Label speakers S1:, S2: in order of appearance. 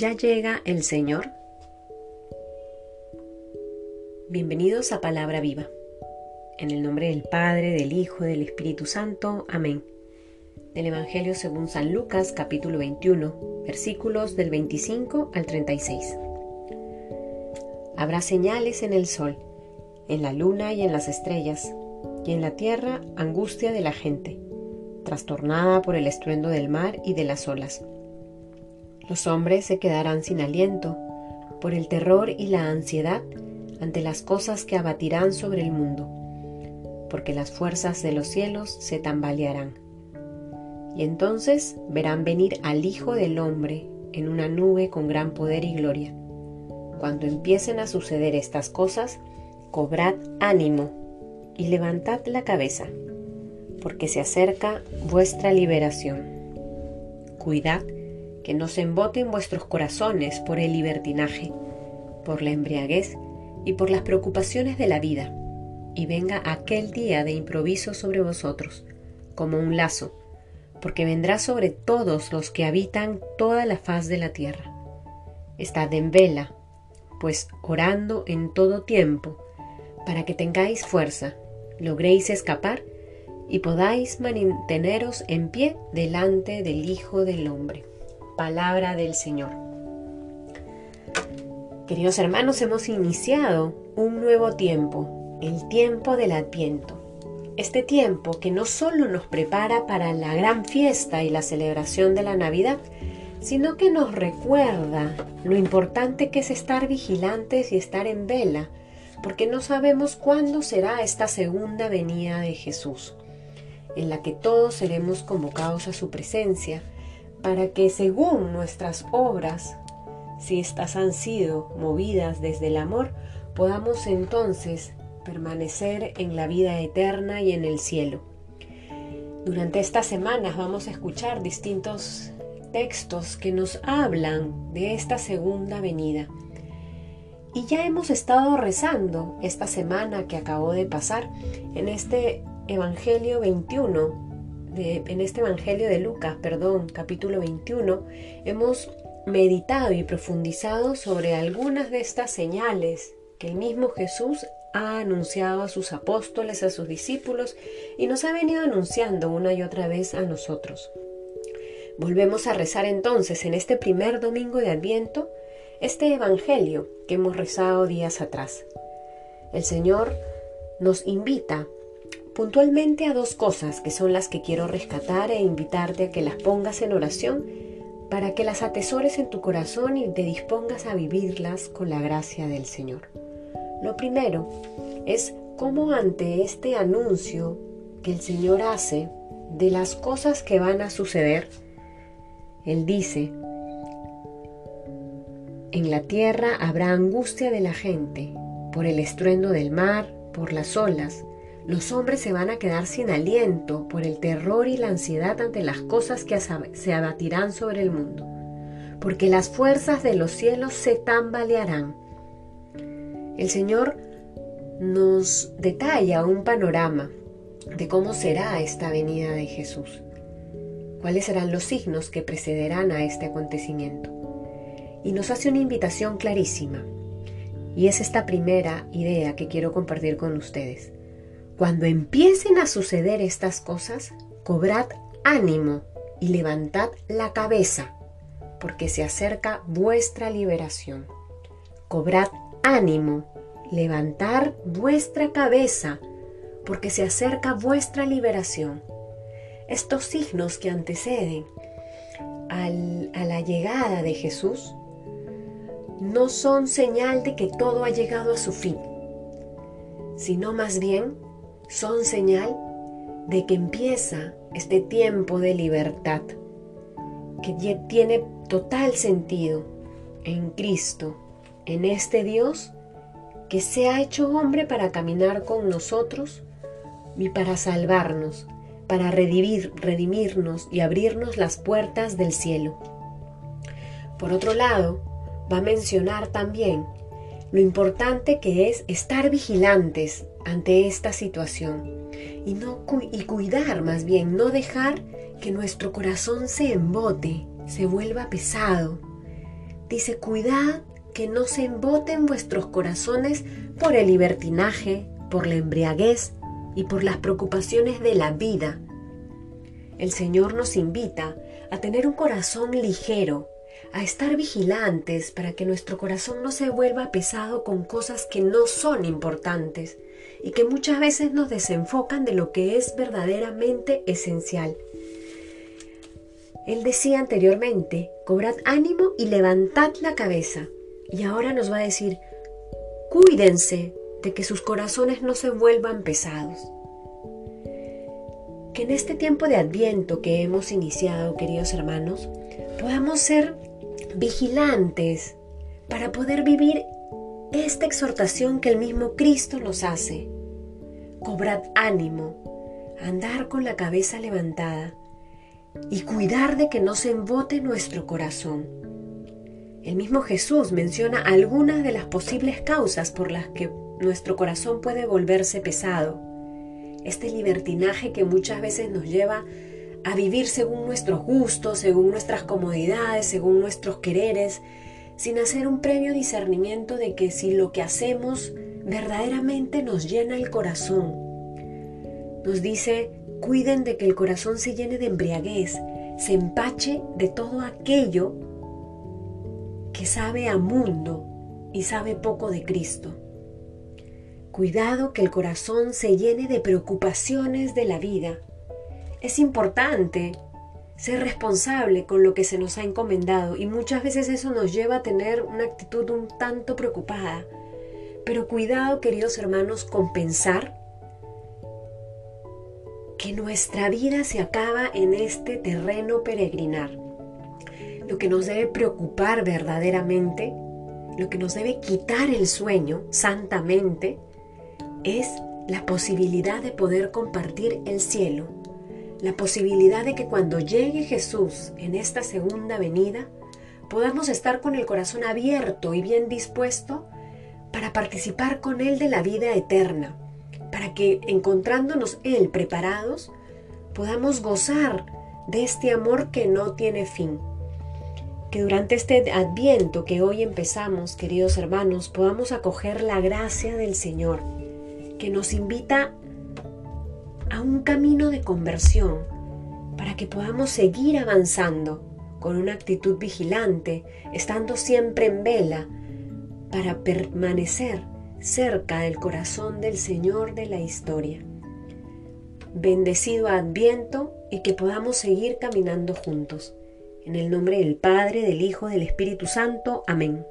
S1: Ya llega el Señor. Bienvenidos a Palabra Viva. En el nombre del Padre, del Hijo, del Espíritu Santo. Amén. Del Evangelio según San Lucas capítulo 21, versículos del 25 al 36. Habrá señales en el sol, en la luna y en las estrellas, y en la tierra angustia de la gente, trastornada por el estruendo del mar y de las olas los hombres se quedarán sin aliento por el terror y la ansiedad ante las cosas que abatirán sobre el mundo, porque las fuerzas de los cielos se tambalearán. Y entonces verán venir al Hijo del Hombre en una nube con gran poder y gloria. Cuando empiecen a suceder estas cosas, cobrad ánimo y levantad la cabeza, porque se acerca vuestra liberación. Cuidad que no se emboten vuestros corazones por el libertinaje, por la embriaguez y por las preocupaciones de la vida, y venga aquel día de improviso sobre vosotros, como un lazo, porque vendrá sobre todos los que habitan toda la faz de la tierra. Estad en vela, pues orando en todo tiempo, para que tengáis fuerza, logréis escapar y podáis manteneros en pie delante del Hijo del Hombre palabra del Señor. Queridos hermanos, hemos iniciado un nuevo tiempo, el tiempo del Adviento. Este tiempo que no solo nos prepara para la gran fiesta y la celebración de la Navidad, sino que nos recuerda lo importante que es estar vigilantes y estar en vela, porque no sabemos cuándo será esta segunda venida de Jesús, en la que todos seremos convocados a su presencia para que según nuestras obras, si éstas han sido movidas desde el amor, podamos entonces permanecer en la vida eterna y en el cielo. Durante estas semanas vamos a escuchar distintos textos que nos hablan de esta segunda venida. Y ya hemos estado rezando esta semana que acabó de pasar en este Evangelio 21 en este Evangelio de Lucas, perdón, capítulo 21, hemos meditado y profundizado sobre algunas de estas señales que el mismo Jesús ha anunciado a sus apóstoles, a sus discípulos y nos ha venido anunciando una y otra vez a nosotros. Volvemos a rezar entonces en este primer domingo de Adviento este Evangelio que hemos rezado días atrás. El Señor nos invita puntualmente a dos cosas que son las que quiero rescatar e invitarte a que las pongas en oración para que las atesores en tu corazón y te dispongas a vivirlas con la gracia del Señor. Lo primero es cómo ante este anuncio que el Señor hace de las cosas que van a suceder, Él dice, en la tierra habrá angustia de la gente por el estruendo del mar, por las olas, los hombres se van a quedar sin aliento por el terror y la ansiedad ante las cosas que se abatirán sobre el mundo, porque las fuerzas de los cielos se tambalearán. El Señor nos detalla un panorama de cómo será esta venida de Jesús, cuáles serán los signos que precederán a este acontecimiento. Y nos hace una invitación clarísima, y es esta primera idea que quiero compartir con ustedes. Cuando empiecen a suceder estas cosas, cobrad ánimo y levantad la cabeza, porque se acerca vuestra liberación. Cobrad ánimo, levantar vuestra cabeza, porque se acerca vuestra liberación. Estos signos que anteceden a la llegada de Jesús no son señal de que todo ha llegado a su fin, sino más bien son señal de que empieza este tiempo de libertad que tiene total sentido en Cristo, en este Dios que se ha hecho hombre para caminar con nosotros y para salvarnos, para redimir, redimirnos y abrirnos las puertas del cielo. Por otro lado, va a mencionar también lo importante que es estar vigilantes ante esta situación y, no, y cuidar más bien, no dejar que nuestro corazón se embote, se vuelva pesado, Dice, cuidad que no se emboten vuestros corazones por el libertinaje, por la embriaguez y por las preocupaciones de la vida. El Señor nos invita a tener un corazón ligero, a estar vigilantes para que nuestro corazón no se vuelva pesado con cosas que no son importantes y que muchas veces nos desenfocan de lo que es verdaderamente esencial. Él decía anteriormente, cobrad ánimo y levantad la cabeza. Y ahora nos va a decir, cuídense de que sus corazones no se vuelvan pesados. Que en este tiempo de adviento que hemos iniciado, queridos hermanos, podamos ser vigilantes para poder vivir esta exhortación que el mismo Cristo nos hace. Cobrad ánimo, andar con la cabeza levantada y cuidar de que no se embote nuestro corazón. El mismo Jesús menciona algunas de las posibles causas por las que nuestro corazón puede volverse pesado. Este libertinaje que muchas veces nos lleva a vivir según nuestros gustos, según nuestras comodidades, según nuestros quereres, sin hacer un previo discernimiento de que si lo que hacemos verdaderamente nos llena el corazón. Nos dice, cuiden de que el corazón se llene de embriaguez, se empache de todo aquello que sabe a mundo y sabe poco de Cristo. Cuidado que el corazón se llene de preocupaciones de la vida. Es importante ser responsable con lo que se nos ha encomendado y muchas veces eso nos lleva a tener una actitud un tanto preocupada. Pero cuidado, queridos hermanos, con pensar que nuestra vida se acaba en este terreno peregrinar. Lo que nos debe preocupar verdaderamente, lo que nos debe quitar el sueño santamente, es la posibilidad de poder compartir el cielo la posibilidad de que cuando llegue Jesús en esta segunda venida, podamos estar con el corazón abierto y bien dispuesto para participar con Él de la vida eterna, para que encontrándonos Él preparados, podamos gozar de este amor que no tiene fin. Que durante este adviento que hoy empezamos, queridos hermanos, podamos acoger la gracia del Señor, que nos invita a un camino de conversión para que podamos seguir avanzando con una actitud vigilante, estando siempre en vela, para permanecer cerca del corazón del Señor de la historia. Bendecido Adviento y que podamos seguir caminando juntos. En el nombre del Padre, del Hijo, del Espíritu Santo. Amén.